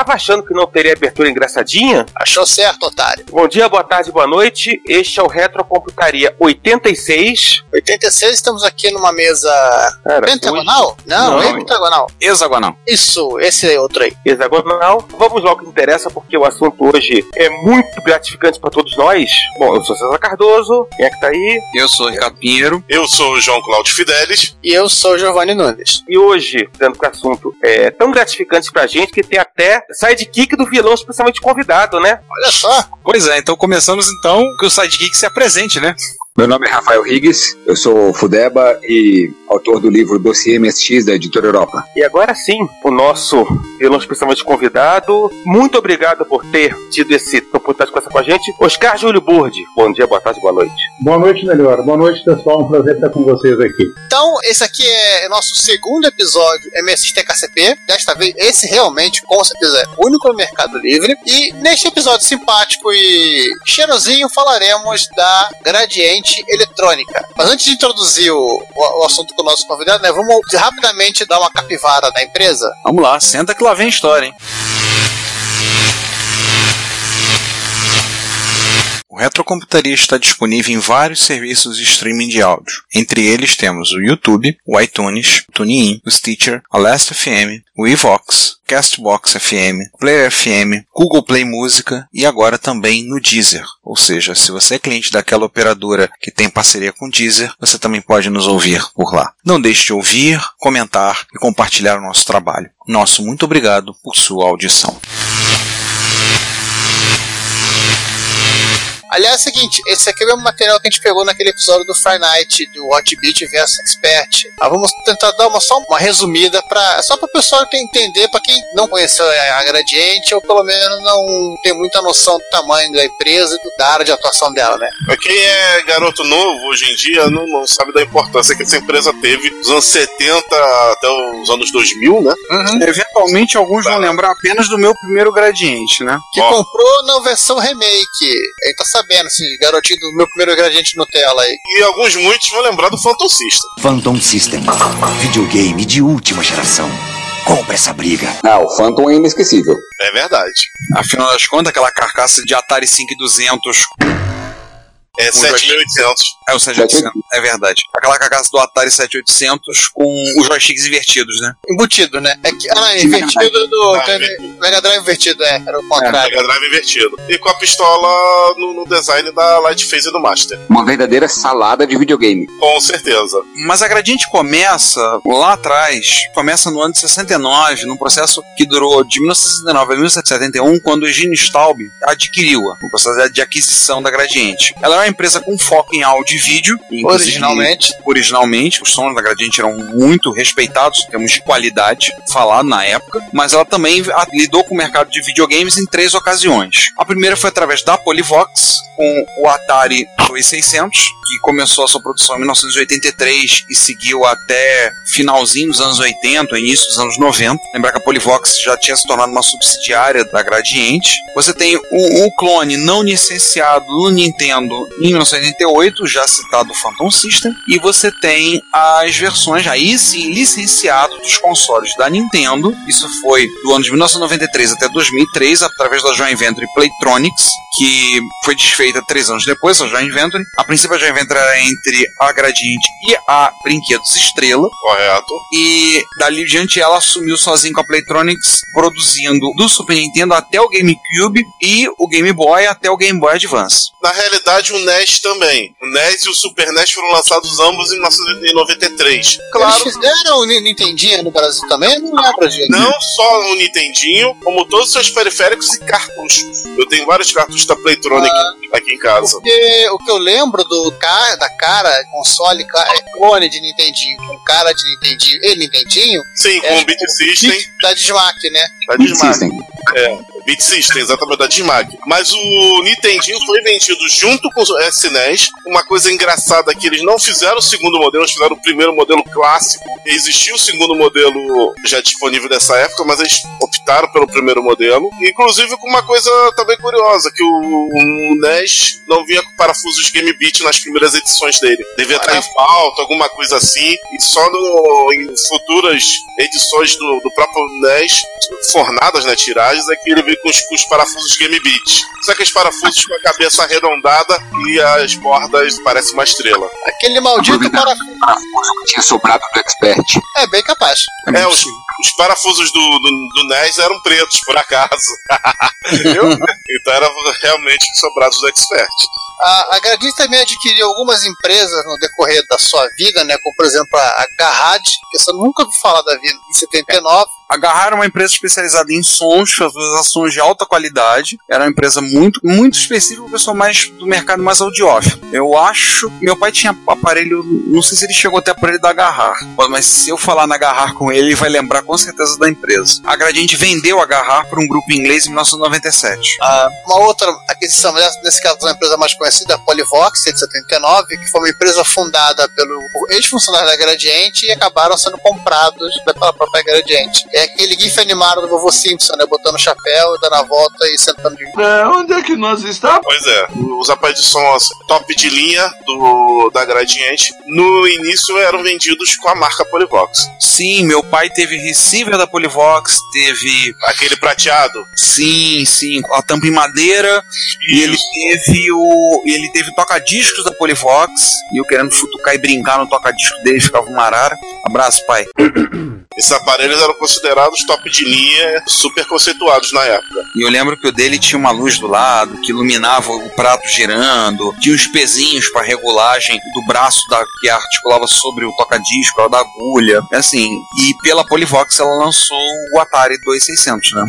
Tava achando que não teria abertura engraçadinha? Achou certo, otário. Bom dia, boa tarde, boa noite. Este é o Retrocomputaria 86. 86, estamos aqui numa mesa Cara, pentagonal? Não, não, é heptagonal. Hexagonal. Isso, esse é outro aí. Hexagonal. Vamos logo que interessa, porque o assunto hoje é muito gratificante para todos nós. Bom, eu sou César Cardoso. Quem é que tá aí? Eu sou Ricardo Pinheiro. Eu sou o João Cláudio Fidelis. E eu sou o Giovanni Nunes. E hoje, dando que o assunto é tão gratificante pra gente que tem até sidekick do vilão especialmente convidado, né? Olha só. Pois é, então começamos então que o sidekick se apresente, né? Meu nome é Rafael Higgs, eu sou Fudeba e autor do livro Dossiê MSX da Editora Europa. E agora sim, o nosso vilão especialmente convidado. Muito obrigado por ter tido esse oportunidade de conversar com a gente. Oscar Júlio Burdi, bom dia, boa tarde, boa noite. Boa noite, melhor. Boa noite, pessoal. Um prazer estar com vocês aqui. Então, esse aqui é nosso segundo episódio MSX TKCP. Desta vez, esse realmente, com certeza, é único no Mercado Livre. E neste episódio simpático e cheirosinho, falaremos da Gradiente Eletrônica. Mas antes de introduzir o, o, o assunto com o nosso convidado, né, vamos rapidamente dar uma capivara na empresa. Vamos lá, senta que lá vem história, hein? O Retrocomputaria está disponível em vários serviços de streaming de áudio. Entre eles temos o YouTube, o iTunes, o TuneIn, o Stitcher, a Last FM, o Evox, Castbox FM, Player FM, Google Play Música e agora também no Deezer. Ou seja, se você é cliente daquela operadora que tem parceria com Deezer, você também pode nos ouvir por lá. Não deixe de ouvir, comentar e compartilhar o nosso trabalho. Nosso muito obrigado por sua audição. Aliás, é o seguinte, esse aqui é o mesmo material que a gente pegou naquele episódio do Friday Night, do Hot Beat vs Expert. Ah, vamos tentar dar uma, só uma resumida, pra, só para o pessoal entender, para quem não conheceu a Gradiente, ou pelo menos não tem muita noção do tamanho da empresa e da área de atuação dela, né? Pra quem é garoto novo hoje em dia, não, não sabe da importância que essa empresa teve dos anos 70 até os anos 2000, né? Uhum. Eventualmente, alguns tá. vão lembrar apenas do meu primeiro Gradiente, né? Que Ó. comprou na versão remake. Ele tá sabendo, assim, garotinho do meu primeiro gradiente Nutella aí. E alguns muitos vão lembrar do Phantom System. Phantom System, videogame de última geração. Compre essa briga. Ah, o Phantom é inesquecível. É verdade. Afinal das contas, aquela carcaça de Atari 5200 é 7800. É o 7800, é verdade. Aquela carcaça do Atari 7800 com os joysticks invertidos, né? Embutido, né? É que, ah, não, invertido do ah, Mega Drive invertido, é, era o contrário. É, Mega Drive invertido. E com a pistola no, no design da Light Phase do Master. Uma verdadeira salada de videogame. Com certeza. Mas a Gradiente começa lá atrás, começa no ano de 69, num processo que durou de 1969 a 1971, quando o Gene Staub adquiriu-a, o processo de aquisição da Gradiente. Ela era uma empresa com foco em áudio e vídeo. Originalmente. Originalmente, os sons da Gradiente eram muito respeitados em termos de qualidade, falado na época, mas ela também lidou com o mercado de videogames em três ocasiões. A primeira foi através da Polivox, com o Atari 2600, que começou a sua produção em 1983 e seguiu até finalzinho dos anos 80, início dos anos 90. Lembrar que a Polivox já tinha se tornado uma subsidiária da Gradiente. Você tem o, o clone não licenciado no Nintendo em 1988, já citado Phantom System, e você tem as versões aí sim licenciadas dos consoles da Nintendo. Isso foi do ano de 1993 até 2003, através da joint venture Playtronics, que foi desfeita três anos depois, a joint venture. A princípio a joint venture era entre a Gradiente e a Brinquedos Estrela. Correto. E dali diante ela assumiu sozinha com a Playtronics, produzindo do Super Nintendo até o GameCube e o Game Boy até o Game Boy Advance. Na realidade, o NES também. O NES e o Super NES foram lançados ambos em 1993. Claro, Eles fizeram o Ni- Nintendinho no Brasil também? Não lembro disso. não só o Nintendinho, como todos os seus periféricos e cartuchos. Eu tenho vários cartuchos da Playtronic aqui em casa. Porque o que eu lembro do ca- da cara, console, é clone de Nintendinho, com cara de Nintendinho e Nintendinho, Sim, com É, o Beat System, da Dismac, né? da Dismac. É, Beat System, exatamente, da Dismac. Mas o Nintendinho foi vendido junto com o SNES. Uma coisa engraçada é que eles não fizeram o segundo modelo, eles fizeram o primeiro modelo clássico. Existia o segundo modelo já disponível nessa época, mas eles optaram pelo primeiro modelo. Inclusive com uma coisa também curiosa, que o, o NES não vinha com parafusos Game Beat nas primeiras edições dele. Devia estar em falta, alguma coisa assim. E só no- em futuras edições do, do próprio NES, fornadas, né, tiragens, é que ele veio com os, com os parafusos Game Beat. Só que os parafusos com a cabeça arredondada e as bordas parecem uma estrela. Aquele maldito parafuso. Parafuso que tinha sobrado do Expert. É bem capaz. É, os, os parafusos do, do, do NES eram pretos, por acaso. Entendeu? então eram realmente sobrados do Expert. A, a Gradiente também adquiriu algumas empresas no decorrer da sua vida, né? Como por exemplo a, a Garrad, que você nunca ouviu falar da vida, em 79. A Garrar era uma empresa especializada em sons, fazia sons de alta qualidade. Era uma empresa muito, muito específica, o pessoal mais do mercado mais audiófilo. Eu acho. Meu pai tinha aparelho. Não sei se ele chegou até aparelho da Garrar. Mas se eu falar na Garrar com ele, ele vai lembrar com certeza da empresa. A Gradiente vendeu a Garrar para um grupo inglês em 1997. Uma outra aquisição, nesse caso uma empresa mais conhecida, a Polivox, de 79, que foi uma empresa fundada pelo ex-funcionário da Gradiente e acabaram sendo comprados pela própria Gradiente. É aquele gif animado do vovô Simpson, né? Botando o chapéu, dando a volta e sentando de É, onde é que nós estamos? Pois é, os aparelhos de som assim, top de linha do, da Gradiente, no início eram vendidos com a marca Polivox. Sim, meu pai teve receiver da Polivox, teve. Aquele prateado. Sim, sim, a tampa em madeira. E ele teve o. e Ele teve toca-discos da Polivox. E eu querendo futucar e brincar no toca-disco dele, ficava uma arara. Abraço, pai. Esses aparelhos eram considerados top de linha, super conceituados na época. E eu lembro que o dele tinha uma luz do lado que iluminava o prato girando, tinha uns pezinhos para regulagem do braço da, que articulava sobre o toca-disco, da agulha, assim. E pela Polivox ela lançou o Atari 2600, né?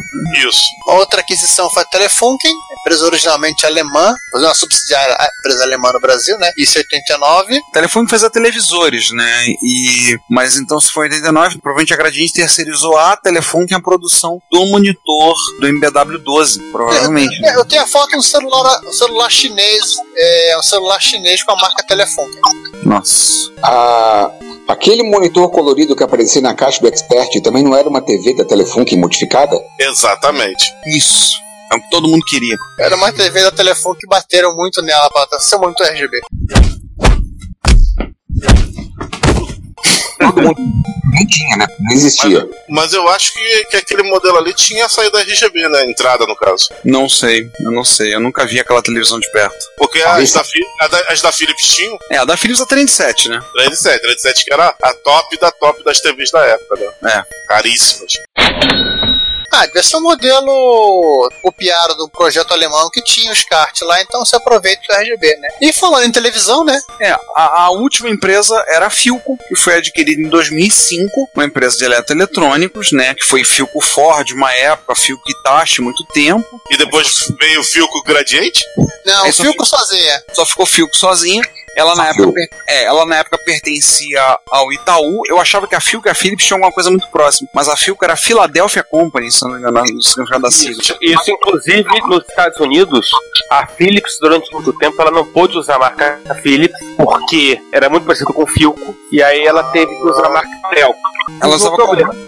Isso. Outra aquisição foi a Telefunken, empresa originalmente alemã, foi uma subsidiária empresa alemã no Brasil, né? Isso em 89. O telefone fazia televisores, né? E mas então se foi em 89, provavelmente a Gradiente terceirizou a telefone que é a produção do monitor do MBW12, provavelmente. É, eu tenho a foto do celular, um celular chinês, é um celular chinês com a marca Telefunken. Nossa. Ah, aquele monitor colorido que aparecia na caixa do Expert também não era uma TV da Telefunken modificada? Exatamente. Isso. É o que todo mundo queria. Era uma TV da Telefone que bateram muito nela para ser muito RGB. Todo mundo nem tinha, né? Não existia. Mas eu acho que, que aquele modelo ali tinha saída RGB, né? Entrada, no caso. Não sei, eu não sei. Eu nunca vi aquela televisão de perto. Porque as da, a da- as da Philips tinham É, a da Philips a 37, né? 37. 37 que era a top da top das TVs da época, né? É. Caríssimas. Ah, devia ser um modelo copiado do projeto alemão que tinha os kart lá, então se aproveita do RGB, né? E falando em televisão, né? É, a, a última empresa era a Filco, que foi adquirida em 2005, uma empresa de eletroeletrônicos, né? Que foi Filco Ford, uma época, Filco Hitachi, muito tempo. E depois veio o Filco Gradiente? Não, Aí só Filco sozinha. Só ficou Filco sozinha. Ela na, época, é, ela na época pertencia ao Itaú. Eu achava que a Filco e a Philips tinham alguma coisa muito próxima, mas a Filco era a Philadelphia Company, se não me engano, no significado da sigla. Isso, inclusive, nos Estados Unidos, a Philips, durante muito tempo, ela não pôde usar a marca Philips, porque era muito parecido com o Filco, e aí ela teve que usar a marca Telco. Ela usava?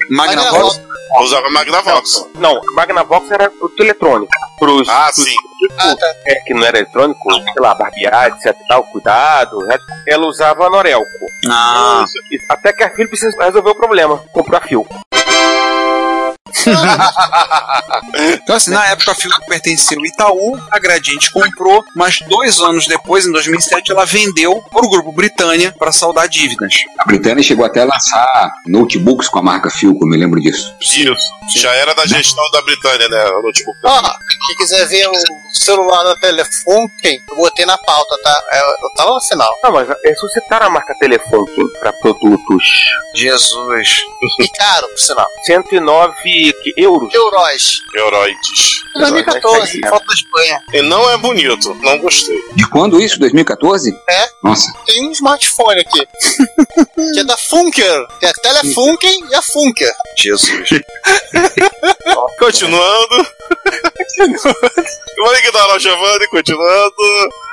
Magnavox? Usava Magnavox. Não, Magnavox era produto eletrônico. Pros, Ah, pros- sim. tipo, é, que não era eletrônico, sei lá, barbear, etc e tal, cuidado. né? Ela usava a Norelco. Ah, Até que a Philips resolveu o problema, comprou a Filco. Então, assim, na época a Filco pertencia ao Itaú, a Gradiente comprou, mas dois anos depois, em 2007, ela vendeu para o grupo Britânia para saldar dívidas. A Britânia chegou até a lançar notebooks com a marca Philco, eu me lembro disso. Isso. Já era da gestão da Britânia, né? O notebook. Ó, quem quiser ver o celular da Telefunken, eu botei na pauta, tá? É, Eu tava no final. Não, mas ressuscitaram a marca Telefunken para produtos. Jesus. E caro, por sinal. 109 euros. Euros. Heróides. 2014, foto da Espanha. E não é bonito, não gostei. De quando isso? 2014? É. Nossa. Tem um smartphone aqui. que é da Funker. Tem a Telefunken e a Funker. Jesus. Continuando. Vamos ignorar o Giovanni, continuando.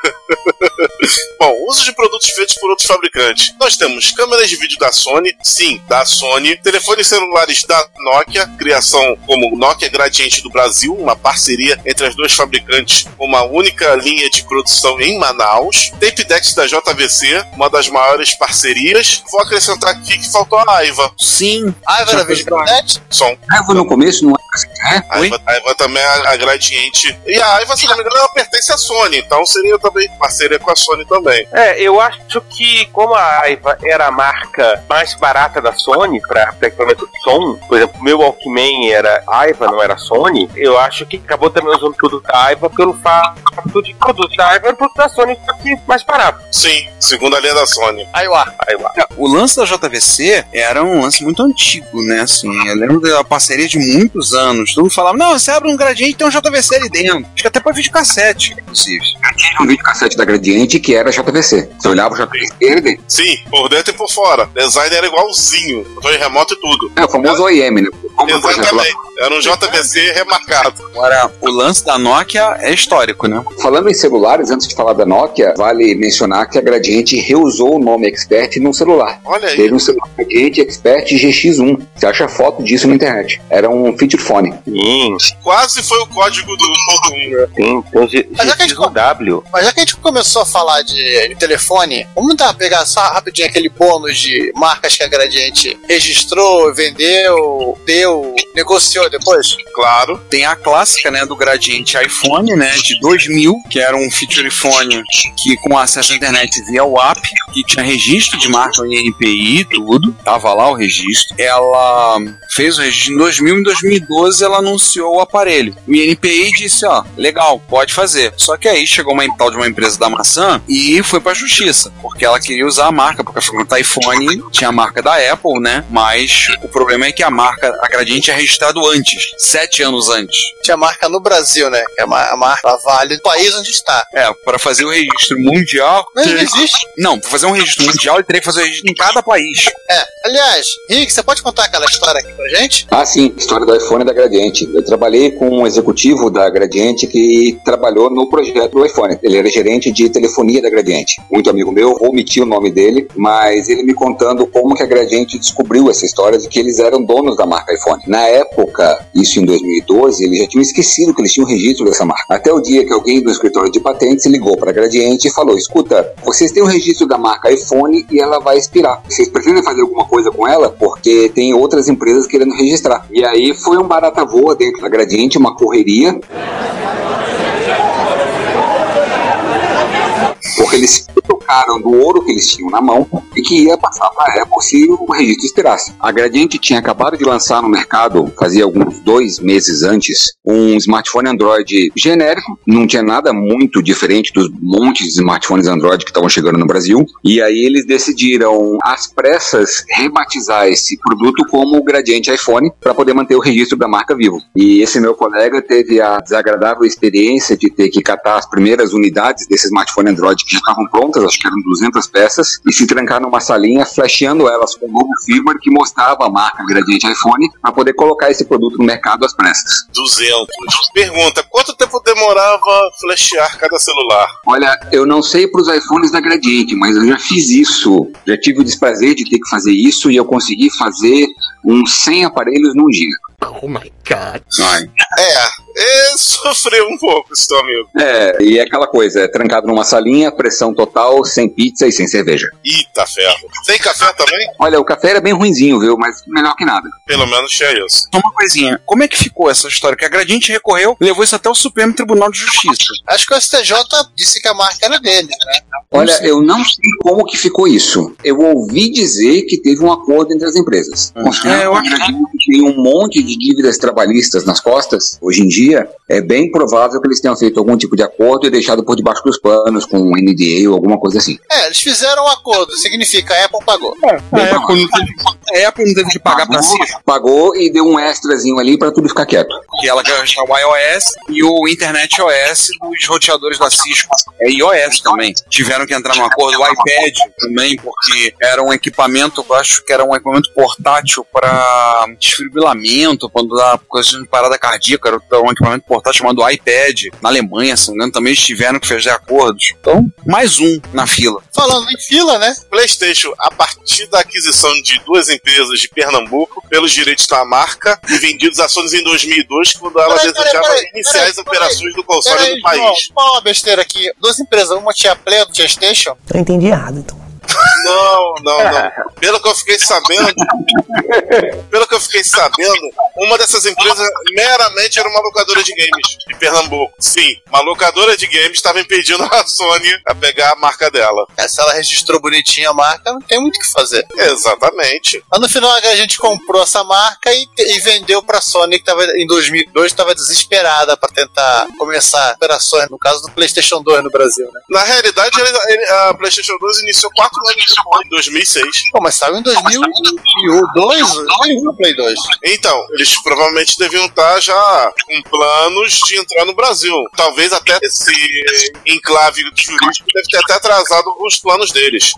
Bom, uso de produtos feitos por outros fabricantes. Nós temos câmeras de vídeo da Sony, sim, da Sony, telefones celulares da Nokia, criação como Nokia Gradiente do Brasil, uma parceria entre as duas fabricantes, uma única linha de produção em Manaus, tape decks da JVC, uma das maiores parcerias. Vou acrescentar aqui que faltou a Aiva. Sim. Aiva da Videocassete? Som. Aiva no começo não assim, né? A Aiva, a Aiva também é a Gradiente. E a Aiva, se não me engano, ela pertence à Sony, então seria também parceria com a Sony também. É, eu acho que como a Aiva era a marca mais barata da Sony para equipamento de som, por exemplo, o meu Walkman era Aiva, não era Sony, eu acho que acabou também usando tudo da Aiva pelo fato de produto da Aiva era produto da Sony, que mais barato. Sim, segunda linha da Sony. Aiwa. Aiwa. É, O lance da JVC era um lance muito antigo, né? Assim, eu lembro da parceria de muitos anos. Todo mundo falava, não, você abre um gradiente e tem um JVC ali dentro. Acho que até pra videocassete, inclusive. Tinha um videocassete da Gradiente que era JVC. Você olhava o JVC e ele dentro. Sim, por dentro e por fora. Design era igualzinho. Controle remoto e tudo. É o famoso OEM, né? Como o projeto lá. Exatamente. Era um JVC remarcado. Agora, o lance da Nokia é histórico, né? Falando em celulares, antes de falar da Nokia, vale mencionar que a Gradiente reusou o nome Expert num celular. Olha aí. Teve um celular Gradiente Expert GX1. Você acha foto disso na internet. Era um feature phone. Sim, Quase foi o código do ponto 1. sim. G- Mas já que a gente- GX1W. Mas já que a gente começou a falar de, de telefone, vamos dar, pegar só rapidinho aquele bônus de marcas que a Gradiente registrou, vendeu, deu, negociou depois? Claro. Tem a clássica, né, do gradiente iPhone, né, de 2000, que era um feature phone que com acesso à internet via WAP, que tinha registro de marca em e tudo, tava lá o registro. Ela fez o registro em 2000, em 2012 ela anunciou o aparelho. O INPI disse, ó, legal, pode fazer. Só que aí chegou uma tal de uma empresa da maçã e foi pra justiça, porque ela queria usar a marca, porque afinal o iPhone tinha a marca da Apple, né, mas o problema é que a marca, a Gradiente é registrado antes, sete anos antes. Tinha marca no Brasil, né? Que é a ma- a marca vale do país onde está. É, para fazer o registro mundial. Mas não existe. Não, para fazer um registro mundial, ele teria que fazer o registro em cada país. É. Aliás, Rick, você pode contar aquela história aqui pra gente? Ah, sim, história do iPhone e da Gradiente. Eu trabalhei com um executivo da Gradiente que trabalhou no projeto do iPhone. Ele era gerente de telefonia da Gradiente. Muito amigo meu, vou omitir o nome dele, mas ele me contando como que a Gradiente descobriu essa história de que eles eram donos da marca iPhone. Na época, isso em 2012, eles já tinham esquecido que eles tinham registro dessa marca. Até o dia que alguém do escritório de patentes ligou para a Gradiente e falou: escuta, vocês têm o registro da marca iPhone e ela vai expirar. Vocês pretendem fazer alguma coisa com ela? Porque tem outras empresas querendo registrar. E aí foi um barata voa dentro da Gradiente, uma correria. Porque eles se tocaram do ouro que eles tinham na mão e que ia passar para a Apple se o registro expirasse. A Gradiente tinha acabado de lançar no mercado, fazia alguns dois meses antes, um smartphone Android genérico, não tinha nada muito diferente dos montes de smartphones Android que estavam chegando no Brasil. E aí eles decidiram, às pressas, rebatizar esse produto como o Gradiente iPhone para poder manter o registro da marca vivo. E esse meu colega teve a desagradável experiência de ter que catar as primeiras unidades desse smartphone Android que já estavam prontas, acho que eram 200 peças, e se trancar numa salinha, flasheando elas com um novo firmware que mostrava a marca Gradiente iPhone para poder colocar esse produto no mercado às pressas. 200. Pergunta: quanto tempo demorava flashear cada celular? Olha, eu não sei para os iPhones da Gradiente, mas eu já fiz isso. Já tive o desprazer de ter que fazer isso e eu consegui fazer uns 100 aparelhos num dia. Oh my god. Ai. É, é sofreu um pouco esse teu amigo. É, e é aquela coisa, é trancado numa salinha, pressão total, sem pizza e sem cerveja. Eita ferro. Tem café também? Olha, o café era bem ruinzinho, viu? Mas melhor que nada. Pelo menos tinha isso. Só uma coisinha, como é que ficou essa história? Que a Gradiente recorreu e levou isso até o Supremo Tribunal de Justiça. Acho que o STJ disse que a marca era dele, né? Olha, eu não sei como que ficou isso. Eu ouvi dizer que teve um acordo entre as empresas. Uhum. É, eu a Gradiente tem um monte de dívidas trabalhistas nas costas, hoje em dia, é bem provável que eles tenham feito algum tipo de acordo e deixado por debaixo dos panos com um NDA ou alguma coisa assim. É, eles fizeram um acordo, significa a Apple pagou. A Apple, não teve, a Apple não teve que pagar pra Cisco, Pagou e deu um extrazinho ali pra tudo ficar quieto. que ela quer achar o iOS e o Internet OS dos roteadores da Cisco. É iOS também. Tiveram que entrar num acordo, o iPad também, porque era um equipamento, eu acho que era um equipamento portátil para desfibrilamento, quando dá coisa de parada cardíaca, era um equipamento portátil chamado iPad. Na Alemanha, se não me engano, também tiveram que fazer acordos. Então, mais um na fila. Falando em fila, né? PlayStation, a partir da aquisição de duas empresas de Pernambuco, pelos direitos da marca, e vendidos a Sony em 2002, quando ela Peraí, desejava peraí, iniciar peraí, as operações do console Peraí, no país. João, fala uma besteira aqui. Duas empresas, uma tinha Play, outra tinha Station. Eu entendi errado, então. Não, não, não. Pelo que eu fiquei sabendo, pelo que eu fiquei sabendo, uma dessas empresas meramente era uma locadora de games de Pernambuco. Sim, uma locadora de games estava impedindo a Sony a pegar a marca dela. É, se ela registrou bonitinha a marca, não tem muito o que fazer. Exatamente. Mas no final a gente comprou essa marca e, e vendeu pra Sony, que tava, em 2002 estava desesperada pra tentar começar operações, no caso do PlayStation 2 no Brasil, né? Na realidade, a PlayStation 2 iniciou quatro em 2006. Pô, mas saiu em 2002? Não, Play 2. Então, eles provavelmente deviam estar já com planos de entrar no Brasil. Talvez até esse enclave jurídico deve ter até atrasado os planos deles.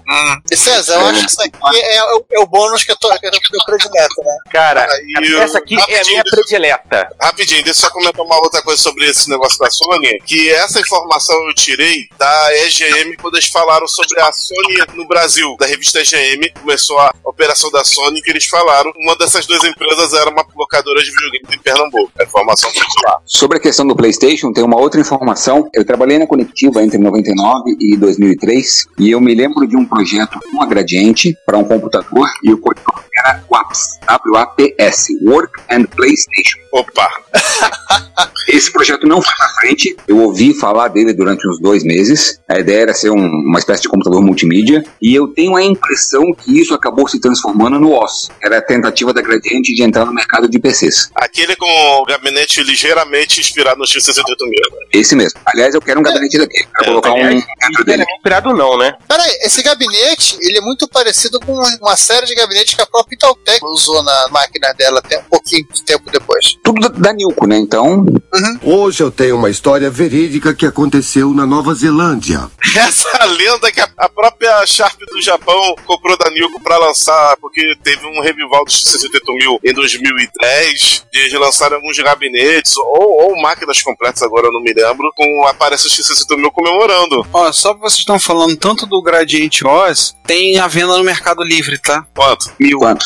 E César, eu acho que isso aqui é, o- é o bônus que eu tô que eu tô predileto, né? Cara, E essa aqui é a minha predileta. Rapidinho, deixa eu só comentar uma outra coisa sobre esse negócio da Sony. Que essa informação eu tirei da EGM quando eles falaram sobre a Sony no Brasil. Da revista EGM, começou a operação da Sony que eles falaram. Uma dessas duas empresas era uma locadora de videogames em Pernambuco. A informação foi lá. Sobre a questão do PlayStation, tem uma outra informação. Eu trabalhei na Conectiva entre 99 e 2003 e eu me lembro de um projeto com a Gradiente para um computador e o código era WAPS, W-A-P-S, Work and PlayStation. Opa! Esse projeto não foi pra frente. Eu ouvi falar dele durante uns dois meses. A ideia era ser um- uma espécie de computador multimídia. E eu tenho a impressão que isso acabou se transformando no OS. Era a tentativa da Gradiente de entrar no mercado de PCs. Aquele com o gabinete ligeiramente inspirado no X68000. Esse mesmo. Aliás, eu quero um gabinete daquele. Quero colocar um dentro dele. Inspirado não, né? Peraí, esse gabinete, ele é muito parecido com uma, série de gabinetes que a própria Itautec usou na máquina dela até um pouquinho de tempo depois. Tudo da, Nilco, né? Então, Hoje eu tenho uma história verídica que aconteceu na Nova Zelândia. Essa lenda que a, a própria Sharp do Japão comprou da Nilco pra lançar, porque teve um revival do X68000 em 2010, e eles lançaram alguns gabinetes, ou, ou máquinas completas, agora eu não me lembro, com aparece o X68000 comemorando. Ó, só que vocês estão falando tanto do Gradiente OS, tem a venda no Mercado Livre, tá? Quanto? Mil. quanto?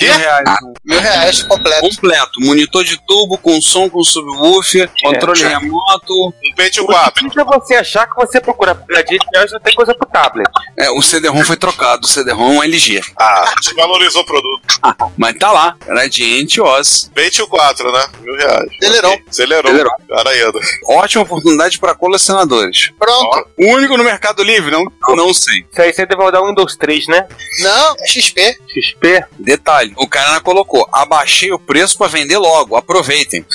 Mil reais. Mil reais completo. Completo. Monitor de tubo, com som, com subwoofer, controle remoto. Um Pentium O 4. difícil é você achar que você procura Gradiente hoje não tem coisa pro tablet. É, o CD-ROM foi trocado. O CD-ROM é um LG. Ah, desvalorizou o produto. Mas tá lá. Gradiente OS. Pentium 4, né? Mil reais. Acelerou. Acelerou. Cara ainda. Ótima oportunidade para colecionadores. Pronto. O único no Mercado Livre, não, não sei. Isso aí você deve rodar um Windows 3, né? Não, é XP. XP. Detalhe, o cara colocou, abaixei o preço para vender logo, aproveitem.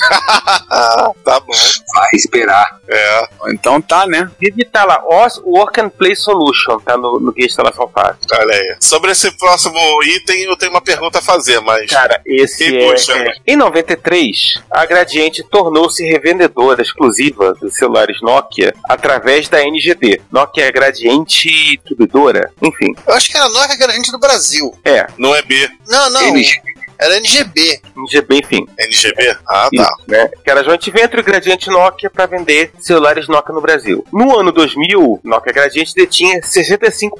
tá bom. vai esperar. É. Então tá, né? Deve tá lá, OS Work and Play Solution, tá no, no guia de instalação fácil. Olha aí. Sobre esse próximo item, eu tenho uma pergunta a fazer, mas. Cara, esse E, é, é- Em 93, a Gradiente tornou-se revendedora exclusiva dos celulares Nokia através da NGD. Nokia Gradiente Distribuidora. Enfim, Eu acho que era a Nokia gente do Brasil. é. Não é B. Não, não. Wow Era NGB. NGB, enfim. NGB? Ah, tá. Isso, né? Que era joint venture e Gradiente Nokia para vender celulares Nokia no Brasil. No ano 2000, Nokia Gradiente detinha 65%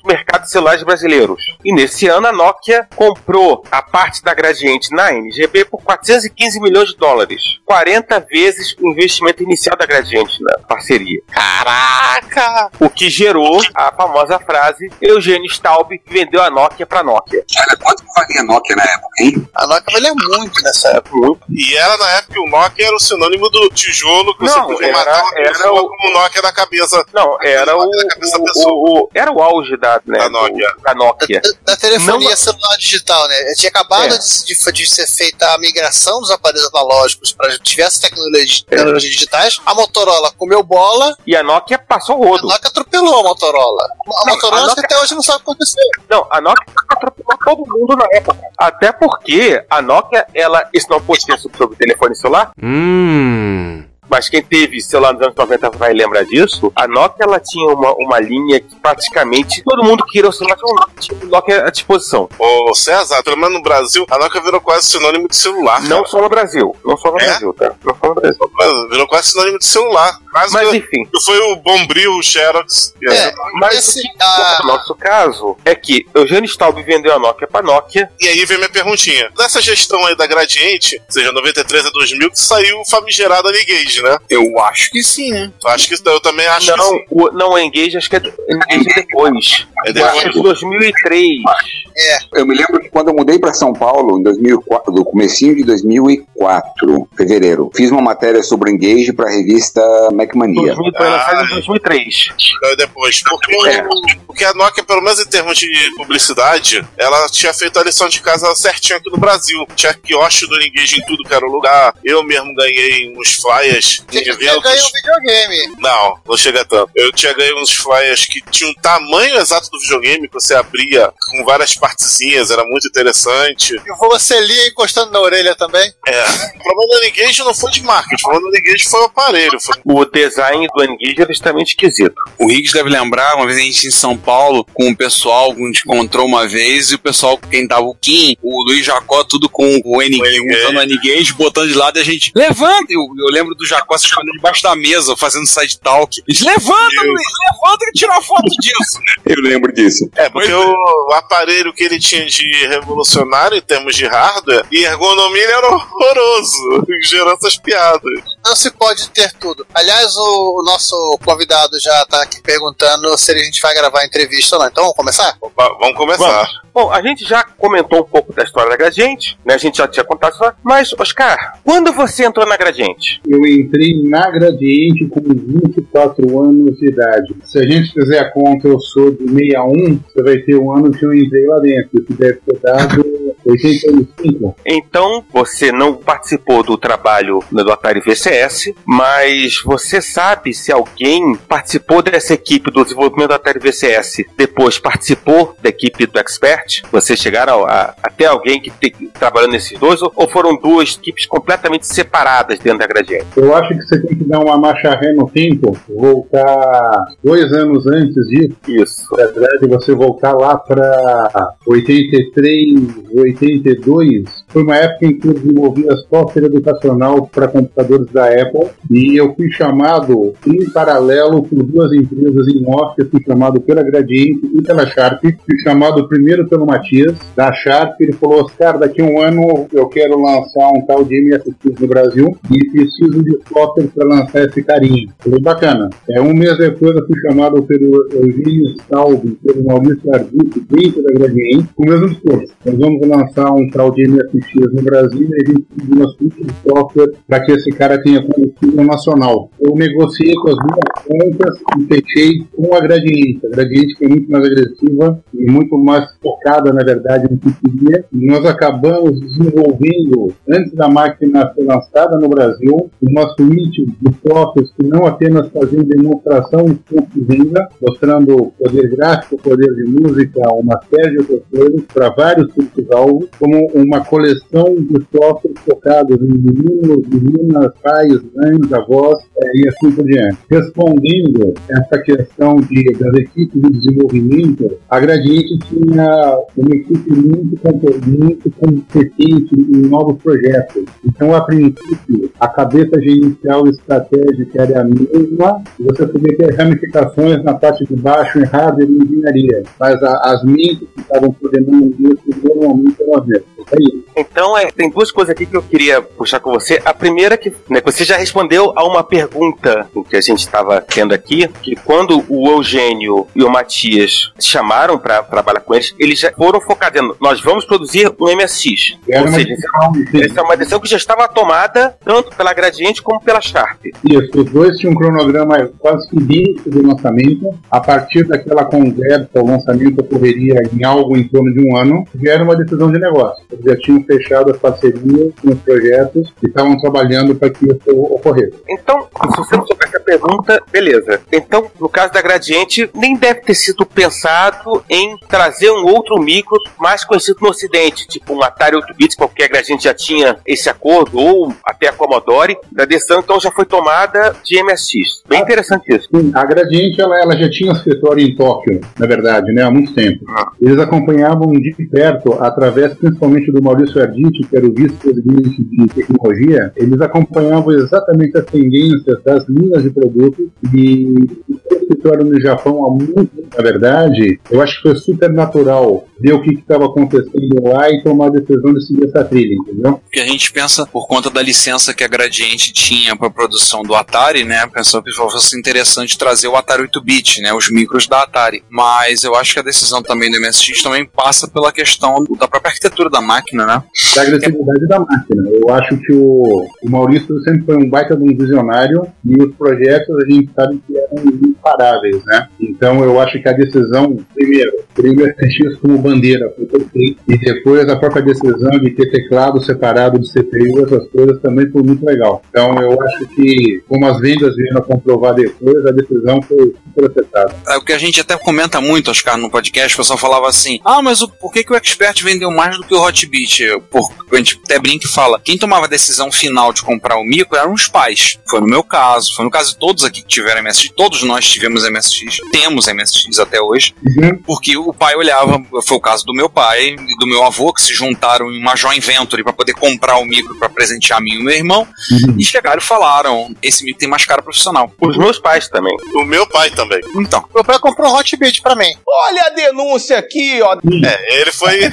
do mercado de celulares brasileiros. E nesse ano a Nokia comprou a parte da Gradiente na NGB por 415 milhões de dólares. 40 vezes o investimento inicial da Gradiente na parceria. Caraca! O que gerou a famosa frase Eugênio Staub vendeu a Nokia para Nokia. Cara, quanto que valia a Nokia na época, A Nokia valia muito nessa época. E era na época que o Nokia era o sinônimo do tijolo que você Não, podia era- matar uma era o- com o Nokia na cabeça. Não, era o, cabeça o- o- o- era o auge da, né, Da do- Nokia. da Nokia. Da, da telefonia Não- celular digital, né? Tinha acabado É. de, de- ser feita a migração dos aparelhos analógicos para diversas tecnologias, É. tecnologias digitais. A Motorola comeu bola, E a Nokia passou o a rodo. Nokia atropelou a Motorola. A Não, Motorola a Nokia- até hoje não sabe o que aconteceu. Não, a Nokia atropelou todo mundo na época. Até porque a Nokia, ela, isso não ter sobre o telefone celular, Hum. Mas quem teve celular nos anos 90 vai lembrar disso. A Nokia, ela tinha uma, uma linha que praticamente todo mundo que queria o celular tinha um Nokia- à disposição. Ô César, pelo menos no Brasil, a Nokia virou quase sinônimo de celular. Não só no Brasil. Não só no É? Brasil, tá? Não só no Brasil. cara. Virou quase sinônimo de celular. Quase Mas que- enfim. foi o Bombril, o Xerox. É, Mas esse, o que a- no nosso caso é que Eugênio Staub vendeu a Nokia pra Nokia. E aí vem minha perguntinha. Dessa gestão aí da Gradiente, seja 93 a 2000, que saiu o famigerado Engage, né? Eu acho que sim, né? Eu acho que eu também acho não, que sim. o, não, o Engage acho que é, Engage é depois. É Eu acho que é depois. de 2003. Eu me lembro que quando eu mudei para São Paulo, em 2004, do comecinho de 2004, fevereiro, fiz uma matéria sobre o Engage para a revista Macmania. 2000, foi lançado em 2003. É depois. Porque, o- É. porque a Nokia, pelo menos em termos de publicidade, ela tinha feito a lição de casa certinho aqui no Brasil. Tinha quiosque do Engage em tudo que era lugar. Eu mesmo ganhei uns flyers Tinha que eventos. ganhar um videogame. Não, não chega tanto. Eu tinha ganho uns flyers que tinham o tamanho exato do videogame, que você abria com várias partezinhas, era muito interessante. E você lia encostando na orelha também. É. O problema do Engage não foi de marketing, o problema do Engage foi o aparelho. Foi... O design do Engage era extremamente esquisito. O Riggs deve lembrar, uma vez a gente em São Paulo, com o pessoal, a gente encontrou uma vez, e o pessoal, quem tava o Kim, o Luiz Jacó, tudo com o N-Gage, N-Gage. usando o N-Gage, botando de lado, e a gente, levanta! Eu, eu lembro do Jacó se escondendo debaixo da mesa, fazendo side talk. Levanta, Deus. Luiz, levanta que tirar foto disso. Eu lembro disso. É, porque o, o aparelho que ele tinha de revolucionário em termos de hardware e ergonomia ele era horroroso, gerou essas piadas. Não se pode ter tudo. Aliás, o, o nosso convidado já tá aqui perguntando se a gente vai gravar a entrevista ou não. Então vamos começar? Opa, vamos começar. Vamos. Bom, a gente já comentou um pouco da história da Gradiente, né? A gente já tinha contado isso, mas, Oscar, quando você entrou na Gradiente? Eu entrei na Gradiente com 24 anos de idade. Se a gente fizer a conta, eu sou de 61, você vai ter um ano que eu entrei lá dentro, que deve ter dado 85. Então, você não participou do trabalho do Atari VCS, mas você sabe se alguém participou dessa equipe do desenvolvimento do Atari VCS, depois participou da equipe do Expert? Vocês chegaram a, a ter alguém que te, trabalhando nesses dois, ou, ou foram duas equipes completamente separadas dentro da Gradiente? Eu acho que você tem que dar uma marcha ré no tempo, voltar dois anos antes disso. Isso. Na verdade, você voltar lá para 83, 82, foi uma época em que eu desenvolvia software educacional para computadores da Apple e eu fui chamado em paralelo por duas empresas em off, eu fui chamado pela Gradiente e pela Sharp, fui chamado primeiro pelo Matias, da Sharp, ele falou, Oscar, daqui a um ano eu quero lançar um tal de MSX no Brasil e preciso de software para lançar esse carinha. Falei, bacana. É, um mês depois eu fui chamado pelo Eugênio Salve, pelo Maurício Ardito, dentro da Gradiente, com o mesmo discurso. Nós vamos lançar um tal de MSX no Brasil e gente pediu uma suíte de software para que esse cara tenha combustível nacional. Eu negociei com as duas pontas e fechei com a Gradiente. A Gradiente foi muito mais agressiva e muito mais focada, na verdade, no que queria. E nós acabamos desenvolvendo, antes da máquina ser lançada no Brasil, uma suíte de softwares que não apenas faziam demonstração de ponto de venda, mostrando poder gráfico, poder de música, uma série de outras coisas para vários públicos-alvo, como uma coleção de softwares focados em meninos, meninas, pais, mães, avós eh, e assim por diante. Respondendo essa questão de, das equipes de desenvolvimento, a Gradiente tinha uma equipe muito, muito competente em novos projetos. Então, a princípio, a cabeça gerencial estratégica era a mesma, você podia ter ramificações na parte de baixo em hardware e engenharia, mas a- as mentes que estavam coordenando isso normalmente eram as mesmas. É. Então, é, tem duas coisas aqui que eu queria puxar com você. A primeira que né, você já respondeu a uma pergunta que a gente estava tendo aqui, que quando o Eugênio e o Matias chamaram para trabalhar com eles, eles já foram focados em nós vamos produzir um MSX. Era Ou seja, essa é uma decisão que já estava tomada tanto pela Gradiente como pela Sharp. Isso, os dois tinham um cronograma quase que idêntico do lançamento. A partir daquela conversa, o lançamento ocorreria em algo em torno de um ano, já era uma decisão de negócio. Eles já tinham fechado as parcerias com os projetos e estavam trabalhando para que isso ocorresse. Então, se você não souber pergunta, beleza. Então, no caso da Gradiente, nem deve ter sido pensado em trazer um outro micro mais conhecido no Ocidente, tipo um Atari 8-bits, porque a Gradiente já tinha esse acordo, ou até a Commodore. A decisão, então, já foi tomada de MSX. Bem interessante isso. Sim, a Gradiente ela, ela já tinha um escritório em Tóquio, na verdade, né, há muito tempo. Eles acompanhavam de perto, através principalmente do Maurício Arditi, que era o vice-presidente de tecnologia, eles acompanhavam exatamente as tendências das linhas de produtos e o escritório no Japão há muito, na verdade, eu acho que foi super natural ver o que estava acontecendo lá e tomar a decisão de seguir essa trilha, entendeu? Porque a gente pensa, por conta da licença que a Gradiente tinha para produção do Atari, né? Pensou que fosse interessante trazer o Atari 8-bit, né? Os micros da Atari. Mas eu acho que a decisão também do MSX também passa pela questão da própria arquitetura da máquina, né? Da agressividade da máquina. Eu acho que o, o Maurício sempre foi um baita de um visionário e os projetos a gente sabe que eram imparáveis, né? Então eu acho que a decisão, primeiro, primeiro MSX como bandeira e depois a própria decisão de ter teclado separado de CPU, essas coisas também foi muito legal. Então eu acho que, como as vendas vieram a comprovar depois, a decisão foi super acertada. É o que a gente até comenta muito, Oscar, no podcast, o pessoal falava assim: ah, mas o, por que, que o Expert vendeu mais do que o Hotbit? Por, a gente até brinca e fala: quem tomava a decisão final de comprar o micro eram os pais. Foi no meu caso, foi no caso de todos aqui que tiveram MSX, todos nós tivemos MSX, temos MSX até hoje, porque o pai olhava, foi o caso do meu pai e do meu avô, que se juntaram em uma joint venture para poder comprar o micro para presentear a mim e o meu irmão, e chegaram e falaram: esse micro tem mais cara profissional. Os meus pais também. O meu pai também. Então. Meu pai comprou um Hotbit pra mim. Olha a denúncia aqui, ó. É, ele foi.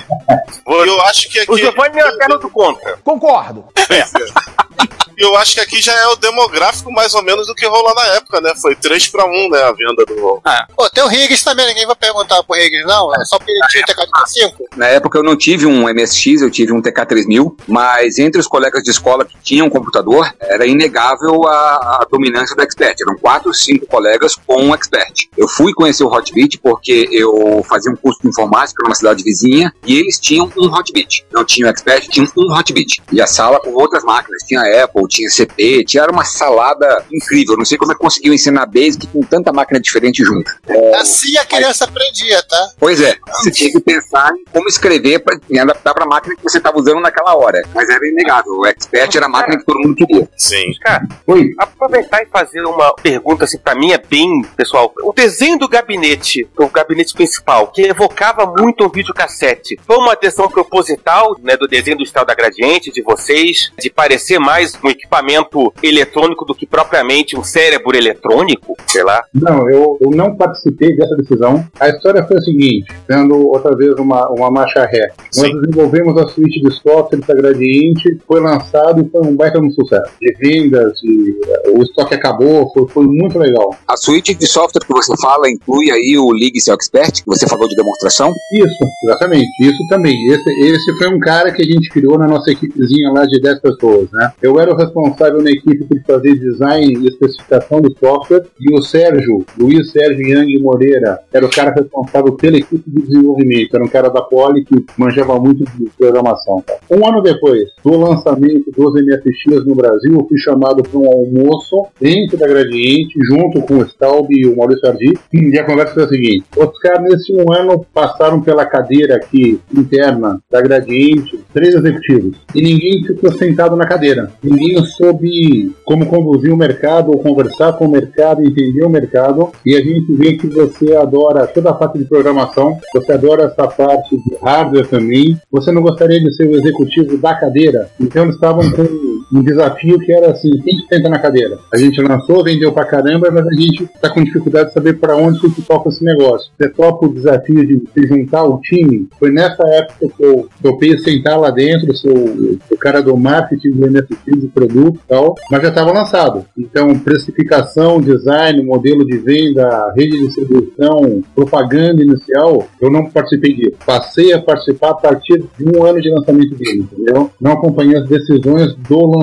Eu acho que aqui. O Giovanni é a perna do contra. Concordo. Eu acho que aqui já é o demográfico mais ou menos do que rolou na época, né? Foi 3 para 1, né? A venda do. Pô, tem o Higgs também, ninguém vai perguntar pro Higgs, não. É só porque ele tinha TK-5. Na época eu não tive um MSX, eu tive um TK3000, mas entre os colegas de escola que tinham um computador, era inegável a, a dominância do Expert. Eram quatro, cinco colegas com um Expert. Eu fui conhecer o Hotbit porque eu fazia um curso de informática numa cidade vizinha e eles tinham um Hotbit. Não tinham Expert, tinham um Hotbit. E a sala com outras máquinas. Tinha Apple, tinha CP, tinha era uma salada incrível. Não sei como é que conseguiu ensinar Basic com tanta máquina diferente junto. É, Assim a criança aprendia, tá? Pois é, você tinha que pensar em como escrever para adaptar para a máquina que você estava usando naquela hora. Mas era inegável. O Expert era a máquina que todo mundo queria. Sim. Cara, Oi. aproveitar e fazer uma pergunta assim pra mim é bem pessoal. O desenho do gabinete, o gabinete principal, que evocava muito o videocassete, foi uma decisão proposital, né, do desenho industrial da Gradiente, de vocês, de parecer mais um equipamento eletrônico do que propriamente um cérebro eletrônico, sei lá. Não, eu, eu não participei dessa decisão. A história foi a seguinte, dando outra vez uma, uma marcha ré. Nós desenvolvemos a suíte de software da Gradiente, foi lançado e foi um baita no sucesso. De vendas, de, o estoque acabou, foi, foi muito legal. A suíte de software que você fala inclui aí o Legacy Expert, que você falou de demonstração. Isso, exatamente, isso também. Esse, esse foi um cara que a gente criou na nossa equipezinha lá de 10 pessoas, né? Eu era o responsável na equipe por fazer design e especificação do software, e o Sérgio, Luiz Sérgio Yang Moreira, era o cara responsável pela equipe de desenvolvimento, era um cara da Poli que manjava muito de programação. Um ano depois do lançamento dos MFX no Brasil, eu fui chamado para um almoço dentro da Gradiente, junto com o Staub e o Maurício Ardi, e a conversa foi a seguinte: os caras nesse um ano passaram pela cadeira aqui interna da Gradiente, três executivos, e ninguém ficou sentado na cadeira. Ninguém soube como conduzir o mercado, ou conversar com o mercado, entender o mercado, e a gente vê que você adora toda a parte de programação, você adora essa parte de hardware também, você não gostaria de ser o executivo da cadeira? Então estavam com um desafio que era assim, quem que senta na cadeira? A gente lançou, vendeu pra caramba, mas a gente tá com dificuldade de saber para onde que toca esse negócio. Você topa o desafio de juntar o time? Foi nessa época que eu topei sentar lá dentro, sou o cara do marketing do MSX de produto e tal, mas já estava lançado. Então, precificação, design, modelo de venda, rede de distribuição, propaganda inicial, eu não participei disso. Passei a participar a partir de um ano de lançamento dele, entendeu? Não acompanhei as decisões do lançamento.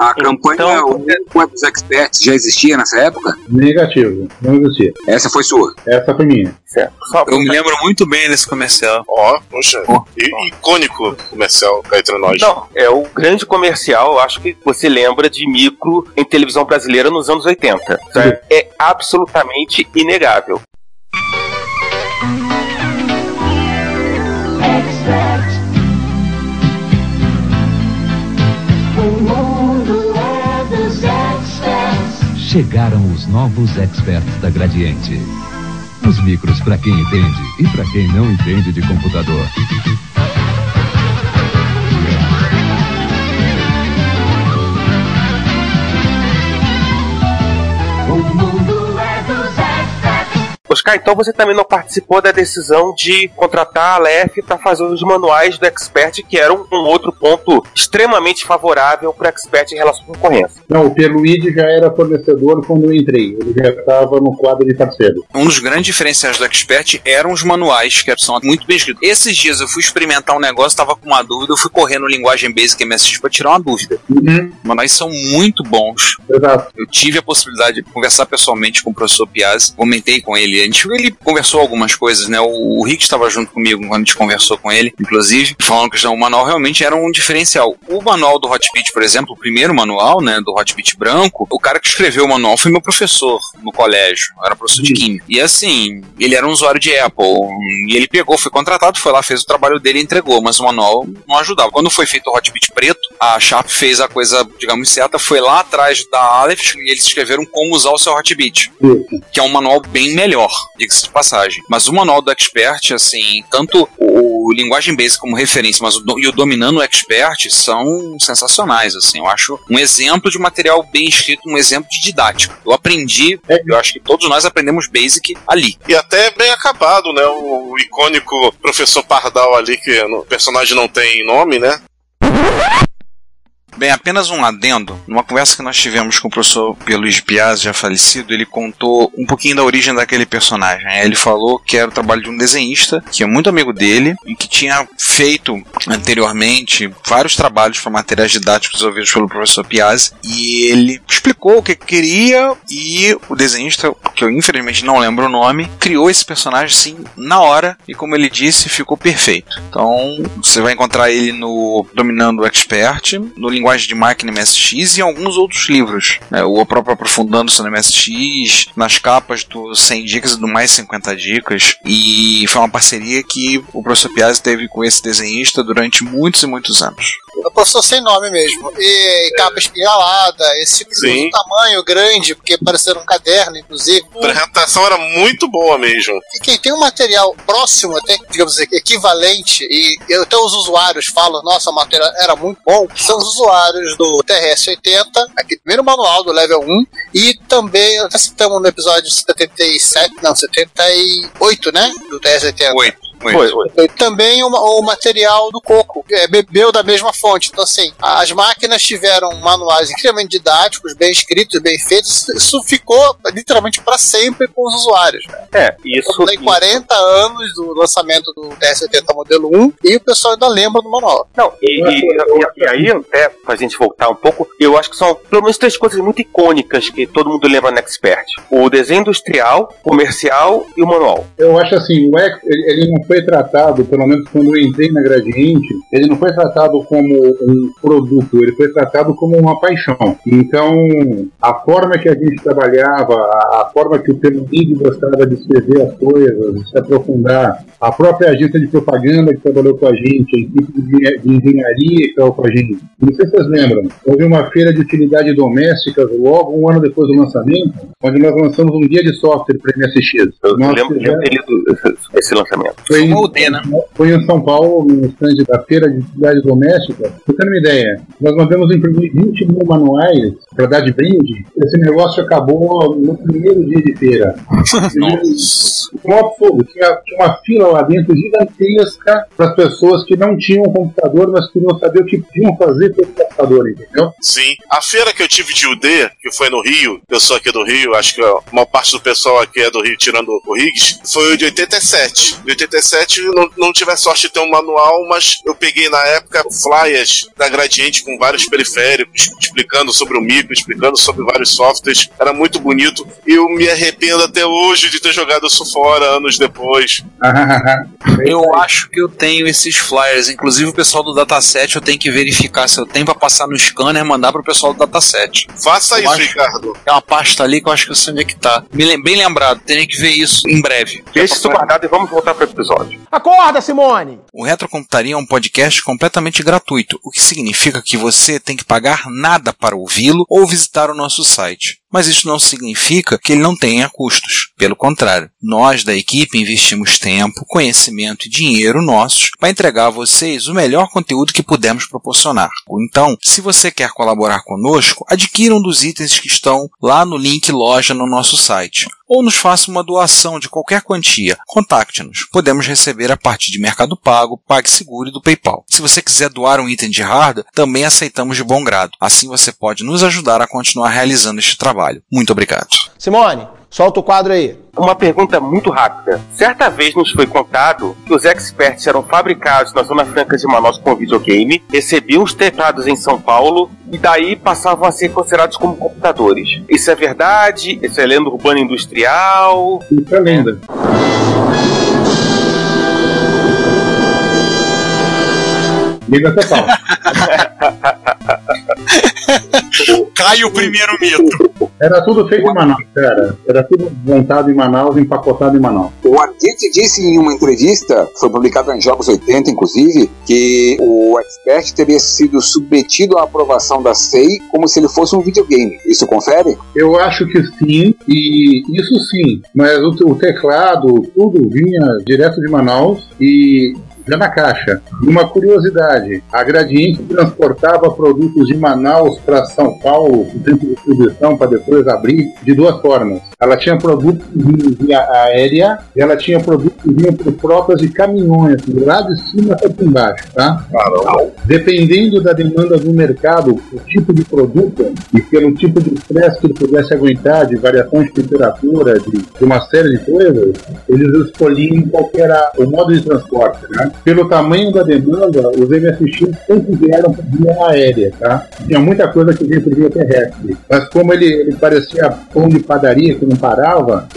A campanha Então- Web dos Experts já existia nessa época? Negativo, não existia. Essa foi sua. Essa foi minha. Certo. Só Eu me lembro muito bem desse comercial. Ó, poxa, i- icônico comercial entre nós. Não, é o grande comercial, acho que você lembra de micro em televisão brasileira nos anos 80. Isso é, é absolutamente inegável. Chegaram os novos experts da Gradiente. Os micros para quem entende e para quem não entende de computador. Oscar, então você também não participou da decisão de contratar a Aleph para fazer os manuais do Expert, que eram um outro ponto extremamente favorável para o Expert em relação à concorrência. Não, o Peluide já era fornecedor quando eu entrei. Ele já estava no quadro de parceiro. Um dos grandes diferenciais do Expert eram os manuais, que são muito bem escritos. Esses dias eu fui experimentar um negócio, tava com uma dúvida, eu fui correr no linguagem Basic MSX para tirar uma dúvida. Uhum. Os manuais são muito bons. Exato. Eu tive a possibilidade de conversar pessoalmente com o professor Piazzi, comentei com ele. Gente, ele conversou algumas coisas, né? O, o Rick estava junto comigo quando a gente conversou com ele, inclusive, falando que o manual realmente era um diferencial. O manual do Hotbit, por exemplo, o primeiro manual, né, do Hotbit branco, o cara que escreveu o manual foi meu professor no colégio, era professor de química. E assim, ele era um usuário de Apple, e ele pegou, foi contratado, foi lá, fez o trabalho dele e entregou, mas o manual não ajudava. Quando foi feito o Hotbit preto, a Sharp fez a coisa, digamos, certa, foi lá atrás da Aleph e eles escreveram como usar o seu Hotbit, que é um manual bem melhor, diga-se de passagem. Mas o manual do Expert, assim, tanto o linguagem basic como referência, mas o, e o dominando expert são sensacionais, assim. Eu acho um exemplo de material bem escrito, um exemplo de didático. Eu aprendi, eu acho que todos nós aprendemos basic ali. E até bem acabado, né? O, o icônico professor Pardal ali, que o personagem não tem nome, né? Bem, apenas um adendo. Numa conversa que nós tivemos com o professor Pierluigi Piazzi, já falecido, ele contou um pouquinho da origem daquele personagem. Ele falou que era o trabalho de um desenhista, que é muito amigo dele, e que tinha feito anteriormente vários trabalhos para materiais didáticos desenvolvidos pelo professor Piazzi, e ele explicou o que queria, e o desenhista, que eu infelizmente não lembro o nome, criou esse personagem assim na hora, e como ele disse, ficou perfeito. Então, você vai encontrar ele no Dominando o Expert, no Linguagem de Máquina MSX e alguns outros livros. Né? O próprio Aprofundando-se no MSX, nas capas do 100 Dicas e do Mais 50 Dicas. E foi uma parceria que o professor Piazzi teve com esse desenhista durante muitos e muitos anos. É o professor sem nome mesmo. E capa espiralada, esse tipo tamanho grande, porque parecia um caderno, inclusive. A apresentação era muito boa mesmo. E quem tem um material próximo, até, digamos assim, equivalente, e até os usuários falam, nossa, o material era muito bom, são os usuários do TRS-80, aquele primeiro manual do level 1, e também, até citamos no episódio 77, não, 78, né? Do TRS-80. Oito. Foi, foi. Também o, ma- o material do Coco, é, bebeu da mesma fonte. Então, assim, as máquinas tiveram manuais extremamente didáticos, bem escritos, bem feitos. Isso ficou literalmente para sempre com os usuários. né? É, isso. Tem 40 anos do lançamento do TR-70 modelo 1 e o pessoal ainda lembra do manual. Não, e, e- e- e aí, até pra gente voltar um pouco, eu acho que são pelo menos três coisas muito icônicas que todo mundo lembra no Expert: o desenho industrial, comercial e o manual. Eu acho assim, o X, ele, ele não foi tratado, pelo menos quando eu entrei na Gradiente, ele não foi tratado como um produto, ele foi tratado como uma paixão. Então, a forma que a gente trabalhava, a, forma que o Peluigi gostava de escrever as coisas, de se aprofundar, a própria agência de propaganda que trabalhou com a gente, a equipe de, de engenharia que trabalhou com a gente. Não sei se vocês lembram, houve uma feira de utilidade doméstica logo um ano depois do lançamento, onde nós lançamos um guia de software para MSX. Eu Nós lembro, fizemos- esse, esse lançamento. foi Foi em, uma UD, né? foi em São Paulo, no stand da Feira de Utilidade Doméstica. Pra você ter uma ideia, nós mandamos imprimir 20 mil manuais para dar de brinde. Esse negócio acabou no primeiro dia de feira. Absurdo. Tinha, tinha uma fila lá dentro gigantesca para as pessoas que não tinham computador, mas queriam saber o que podiam fazer com o computador, entendeu? Sim. A feira que eu tive de UD, que foi no Rio, eu sou aqui do Rio, acho que ó, uma parte do pessoal aqui é do Rio, tirando o Riggs, foi o de 87. De 87 eu não, não tive a sorte de ter um manual, mas eu peguei na época flyers da Gradiente com vários periféricos, explicando sobre o micro, explicando sobre vários softwares. Era muito bonito. E eu me arrependo até hoje de ter jogado isso fora anos depois. Eu acho que eu tenho esses flyers. Inclusive o pessoal do dataset eu tenho que verificar se eu tenho pra passar no scanner e mandar pro pessoal do dataset. Faça Eu isso, acho- Ricardo. É uma pasta ali que eu acho que eu sei onde é que tá. Bem lembrado, teria que ver isso em breve. Deixa isso guardado e vamos voltar pro episódio. Acorda, Simone! O Retrocomputaria é um podcast completamente gratuito, o que significa que você tem que pagar nada para ouvi-lo ou visitar o nosso site. Mas isso não significa que ele não tenha custos. Pelo contrário, nós da equipe investimos tempo, conhecimento e dinheiro nossos para entregar a vocês o melhor conteúdo que pudermos proporcionar. Então, se você quer colaborar conosco, adquira um dos itens que estão lá no link loja no nosso site. Ou nos faça uma doação de qualquer quantia. Contacte-nos. Podemos receber a partir de Mercado Pago, PagSeguro e do PayPal. Se você quiser doar um item de hardware, também aceitamos de bom grado. Assim você pode nos ajudar a continuar realizando este trabalho. Muito obrigado. Simone, solta o quadro aí. Uma pergunta muito rápida. Certa vez nos foi contado que os experts eram fabricados na Zona Franca de Manaus com videogame, recebiam os teclados em São Paulo e daí passavam a ser considerados como computadores. Isso é verdade? Isso é lenda urbana industrial? Isso é lenda. Lenda total. Cai o primeiro mito. Era tudo feito em Manaus, cara. Era tudo montado em Manaus, empacotado em Manaus. O Ardite disse em uma entrevista, foi publicada em Jogos 80, inclusive, que o Expert teria sido submetido à aprovação da SEI como se ele fosse um videogame. Isso confere? Eu acho que sim, e isso sim. Mas o, o teclado, tudo vinha direto de Manaus e já na caixa. Uma curiosidade: a Gradiente transportava produtos de Manaus para São Paulo, tempo de distribuição, para depois abrir, de duas formas. Ela tinha produtos via aérea e ela tinha produtos que vinham por frotas de caminhões, de lá de cima até embaixo, tá? Dependendo da demanda do mercado, o tipo de produto e pelo tipo de estresse que ele pudesse aguentar, de variação de temperatura, de, de uma série de coisas, eles escolhiam qual que era o modo de transporte, né? Pelo tamanho da demanda, os MSX sempre vieram via aérea, tá? Tinha muita coisa que vinha por via terrestre. Mas como ele, ele parecia pão de padaria que não parava,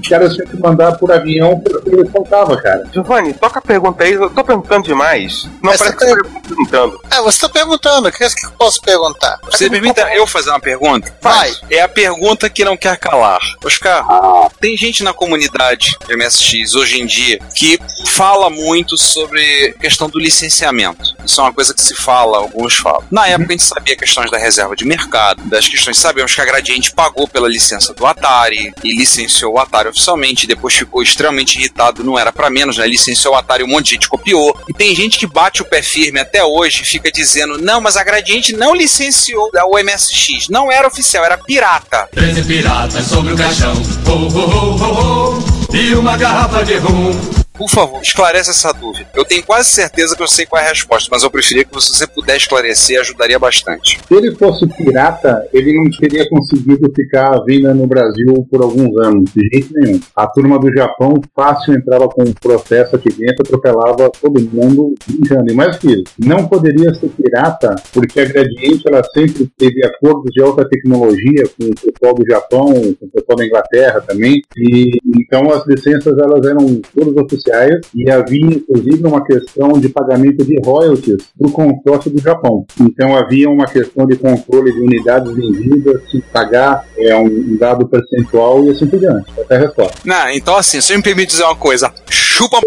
os caras tinham que mandar por avião porque ele faltava, cara. Giovanni, toca a pergunta aí. Eu tô perguntando demais. Não Mas parece você que eu tô perguntando. É, você tá perguntando, o que é que eu posso perguntar? Você me permita eu fazer uma pergunta? Vai. É a pergunta que não quer calar. Oscar, tem gente na comunidade de MSX hoje em dia que fala muito sobre a questão do licenciamento. Isso é uma coisa que se fala, alguns falam. Na época a gente sabia questões da reserva de mercado, das questões, sabemos que a Gradiente pagou pela licença do Atari e licenciou o Atari oficialmente, e depois ficou extremamente irritado, não era pra menos, né? Licenciou o Atari, um monte de gente copiou. E tem gente que bate o pé firme até hoje e fica dizendo: não, mas a Gradiente não licenciou o MSX, não era oficial, era pirata. Treze piratas sobre o caixão. Oh, oh, oh, oh, oh. E uma garrafa de rum. Por favor, esclarece essa dúvida. Eu tenho quase certeza que eu sei qual é a resposta, mas eu preferia que você puder esclarecer, ajudaria bastante. Se ele fosse pirata, ele não teria conseguido ficar à venda no Brasil por alguns anos, de jeito nenhum. A turma do Japão fácil entrava com um processo aqui dentro, atropelava todo mundo. E mais que isso, não poderia ser pirata, porque a Gradiente ela sempre teve acordos de alta tecnologia com o pessoal do Japão, com o pessoal da Inglaterra também, e então as licenças elas eram todas oficiais e havia inclusive uma questão de pagamento de royalties do consórcio do Japão. Então havia uma questão de controle de unidades vendidas, se pagar é, um dado percentual e assim por diante. Essa é a resposta. Não, então assim, se eu me permite dizer uma coisa, chupa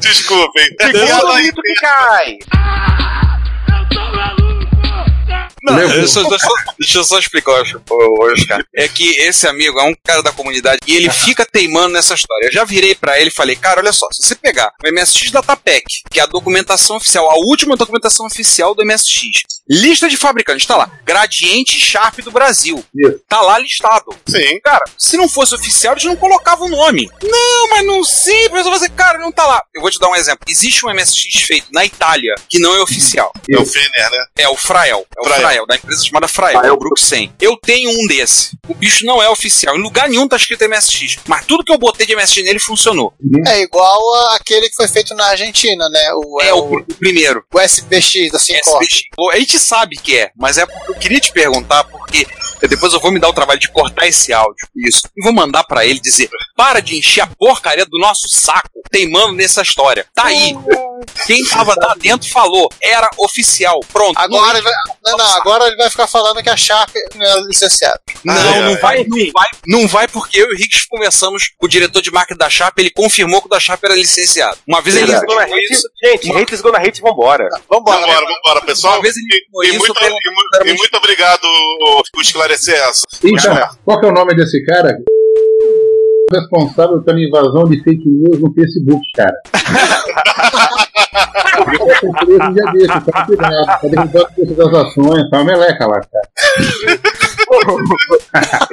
Desculpem. Segundo mito que cai. Não, deixa, eu- deixa eu- deixa eu só explicar, Oscar. É que esse amigo é um cara da comunidade e ele fica teimando nessa história. Eu já virei pra ele e falei, cara, olha só, se você pegar o MSX Datapec, que é a documentação oficial, a última documentação oficial do MSX, lista de fabricantes, tá lá, Gradiente Sharp do Brasil. Tá lá listado. Sim. Cara, se não fosse oficial, eles não colocavam o nome. Não, mas não sim, mas você, cara, não tá lá. Eu vou te dar um exemplo. Existe um MSX feito na Itália que não é oficial. É o Fener, né? É o Frael. É o Frael. Frael, da empresa chamada Frael, é o Brook 100. Eu tenho um desse. O bicho não é oficial. Em lugar nenhum tá escrito MSX. Mas tudo que eu botei de MSX nele funcionou. É igual aquele que foi feito na Argentina, né? O, É o, pr- o primeiro. o SPX, assim, SPX. A gente sabe que é, mas é porque eu queria te perguntar, porque depois eu vou me dar o trabalho de cortar esse áudio. Isso. E vou mandar pra ele dizer: para de encher a porcaria do nosso saco teimando nessa história. Tá aí. Quem tava lá dentro falou. Era oficial. Pronto. Agora vai, não, não, agora ele vai ficar falando que a Sharp não é licenciada. Não, Ah, não é. vai, não vai, não vai porque eu e o Riggs conversamos com o diretor de marketing da Sharp, ele confirmou que o da Sharp era licenciado. Uma vez ele gonna falou hate, isso. gente, haters gonna hate, vambora. Vambora, Vambora, vambora, pessoal. Uma vez ele E, e isso, muito, e mu- e muito obrigado por esclarecer essa. Então, qual que é o nome desse cara? Responsável pela invasão de fake news no Facebook, cara. Eu um dia desse, tá cuidado, tá derrubando das ações, tá uma meleca lá, cara.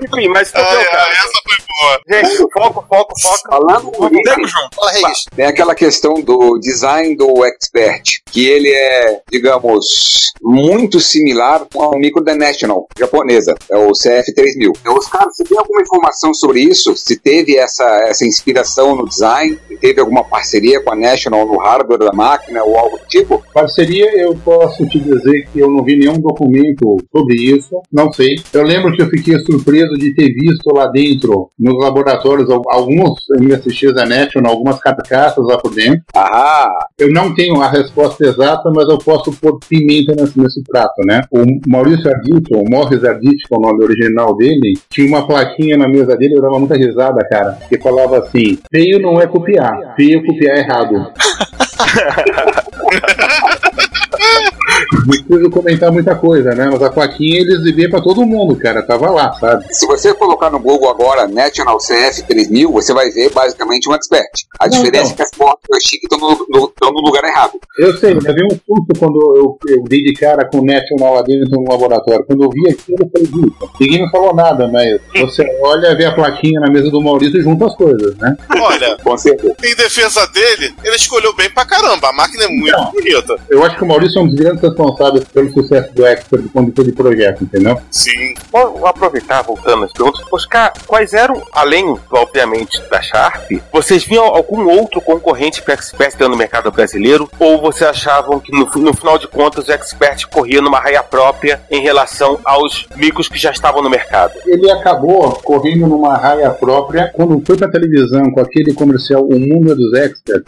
Enfim, mas tá Ai, ai, essa foi boa. Gente, foco, foco, foco. Falando Pega, João. Fala, Regis. Tem aquela questão do design do expert, que ele é, digamos, muito similar ao micro da National japonesa, é o CF3000. Então, Os caras, você tem alguma informação sobre isso? Se teve essa, essa inspiração no design? Se teve alguma parceria com a National no hardware da máquina ou algo do tipo? Parceria, eu posso te dizer que eu não vi nenhum documento sobre isso, não sei. Eu lembro que eu fiquei surpreso de ter visto lá dentro, nos laboratórios, al- alguns MSX da National, algumas carcaças lá por dentro. Ah, Eu não tenho a resposta exata, mas eu posso pôr pimenta nesse, nesse prato, né? O Maurício Arditi, ou Morris Arditi, que é o nome original dele, tinha uma plaquinha na mesa dele, eu dava muita risada, cara, que falava assim, feio não é copiar, feio é copiar errado. Preciso comentar muita coisa, né? Mas a plaquinha ele exibia pra todo mundo, cara. Tava lá, sabe? se você colocar no Google agora National CF3000, você vai ver basicamente um expert. A Não, diferença não. é que as portas do joystick estão no, no- estão no lugar errado. Eu sei, eu levei um susto quando eu, eu dei de cara com o National lá dentro no laboratório. Quando eu vi aquilo, eu falei, "Puta, ninguém me falou nada, mas você olha, vê a plaquinha na mesa do Maurício e junta as coisas, né? Olha, Com certeza. em defesa dele, ele escolheu bem pra caramba. A máquina é muito Não. bonita. Eu acho que o Maurício é um dos grandes responsáveis pelo sucesso do Expert quando foi de projeto, entendeu? Sim. Vou aproveitar, voltando às perguntas, Oscar, quais eram, além, obviamente, da Sharp, vocês viam algum outro concorrente para Expert no mercado brasileiro? Ou vocês achavam que, no, no final de contas, o Expert corria numa raia própria em relação aos micros que já estavam no mercado? Ele acabou correndo numa raia própria quando foi pra televisão com aquele comercial O Mundo é dos Expert.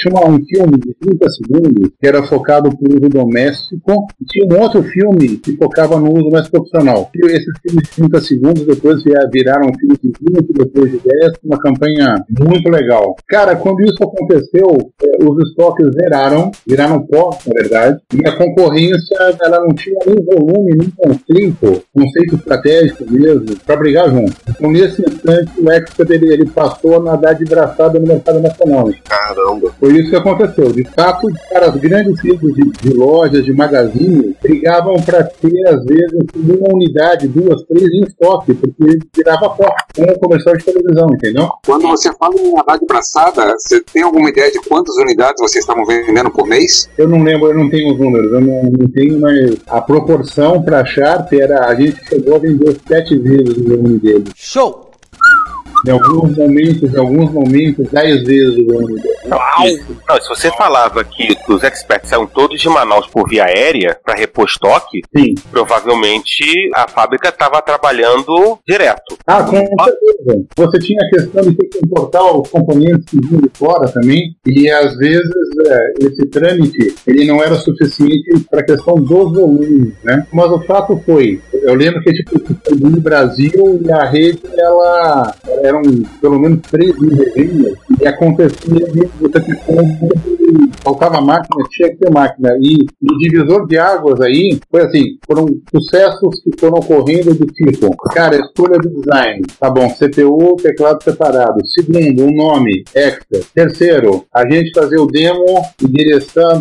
Tinha um filme de 30 segundos que era focado o uso doméstico e tinha um outro filme que focava no uso mais profissional. E esses filmes de 30 segundos depois viraram filmes de 20, depois de 10, uma campanha muito legal. Cara, quando isso aconteceu, eh, os estoques zeraram, viraram pó, na verdade, e a concorrência ela não tinha nem volume, nem conceito, conceito estratégico mesmo, para brigar junto. Então, nesse instante, o Expert ele, ele passou a nadar de braçada no mercado nacional. Caramba. Foi isso que aconteceu. De fato, cara, as grandes redes de, de lojas, de magazines, brigavam para ter, às vezes, uma unidade, duas, três em estoque, porque virava pó com o comercial de televisão, entendeu? Quando você fala em nadar de braçada, você tem alguma ideia de quantas unidades vocês estavam vendendo por mês? Eu não lembro, eu não tenho os números, eu não, não tenho, mas a proporção para a Sharp era, a gente chegou a vender sete vezes o volume dele. Show! Em alguns momentos, em alguns momentos, dez vezes o dele. Não, se você falava que os experts saíam todos de Manaus por via aérea para repor estoque, Sim. provavelmente a fábrica estava trabalhando direto. Ah, com certeza. Você tinha a questão de ter que importar os componentes que vinham de fora também, e às vezes é, esse trâmite ele não era suficiente para a questão dos volumes, né? Mas o fato foi, eu lembro que tipo no Brasil e a rede ela eram pelo menos três mil resenhas acontecia de você faltava máquina, tinha que ter máquina. E o divisor de águas aí foi assim: foram sucessos que foram ocorrendo do tipo, cara, escolha do design. Tá bom, CPU, teclado separado. Segundo, um nome, extra. Terceiro, a gente fazer o demo e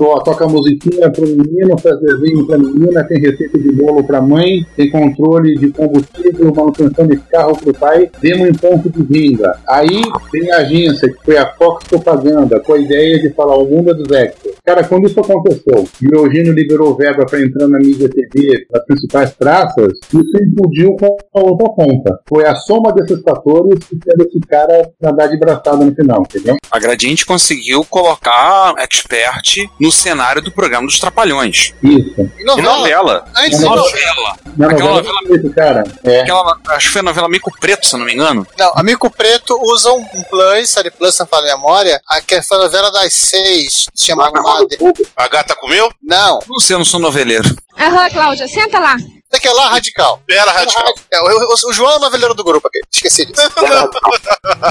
ó, toca musiquinha pro menino, faz desenho pra menina, tem receita de bolo pra mãe, tem controle de combustível, manutenção de carro pro pai, demo em ponto de venda. Aí tem a agência, que foi a Fox Propaganda, com a ideia de falar o mundo é dos extras. Cara, quando isso aconteceu, e o Eugênio liberou verba para entrar na mídia TV, nas principais praças, isso implodiu com a outra ponta. Foi a soma desses fatores que fez esse cara nadar de braçada no final, entendeu? A Gradiente conseguiu colocar expert no cenário do programa dos Trapalhões. Isso. E novela? novela. Antes de novela. Na Aquela novela, esse cara. É. Aquela, acho que foi a novela Mico Preto, se eu não me engano. Não, Amigo Preto usa um Plus, série Plus, se não falo a memória, a que foi a novela das seis, se chama Made. A gata comeu? Não, Não sei, eu não sou noveleiro. Aham, Cláudia, senta lá. Daquela lá, Radical. Era radical. É, o, o- o João é o noveleiro do grupo aqui, esqueci disso.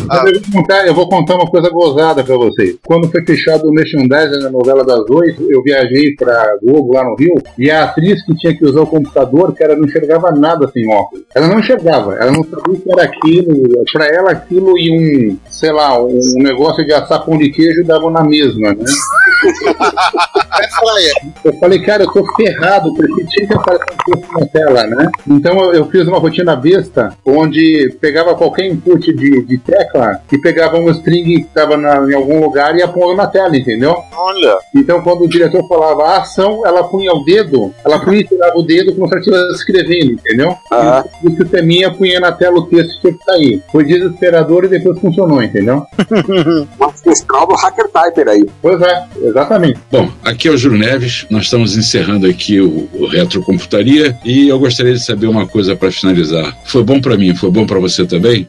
Mas eu, vou contar, eu vou contar uma coisa gozada pra vocês. Quando foi fechado o merchandising na novela das oito, eu viajei pra Globo lá no Rio e a atriz que tinha que usar o computador, que ela não enxergava nada sem óculos. Ela não enxergava, ela não sabia o que era aquilo. Pra ela, aquilo e um, sei lá, um negócio de assar pão de queijo davam na mesma, né? Vai falar aí. Eu falei, cara, eu tô ferrado, porque tinha que aparecer um tela, né? Então eu, eu fiz uma rotina besta, onde pegava qualquer input de, de tecla e pegava um string que estava em algum lugar e ia pondo na tela, entendeu? Olha. Então quando o diretor falava a ação, ela punha o dedo, ela punha e tirava o dedo como se ela estivesse escrevendo, entendeu? Aham. E o sisteminha punha na tela o texto que tinha que sair. Foi desesperador e depois funcionou, entendeu? Ancestral do Hacker Typer aí. Pois é, exatamente. Bom, aqui é o Júlio Neves, nós estamos encerrando aqui o, o Retrocomputaria e eu gostaria de saber uma coisa para finalizar. Foi bom para mim, foi bom para você também?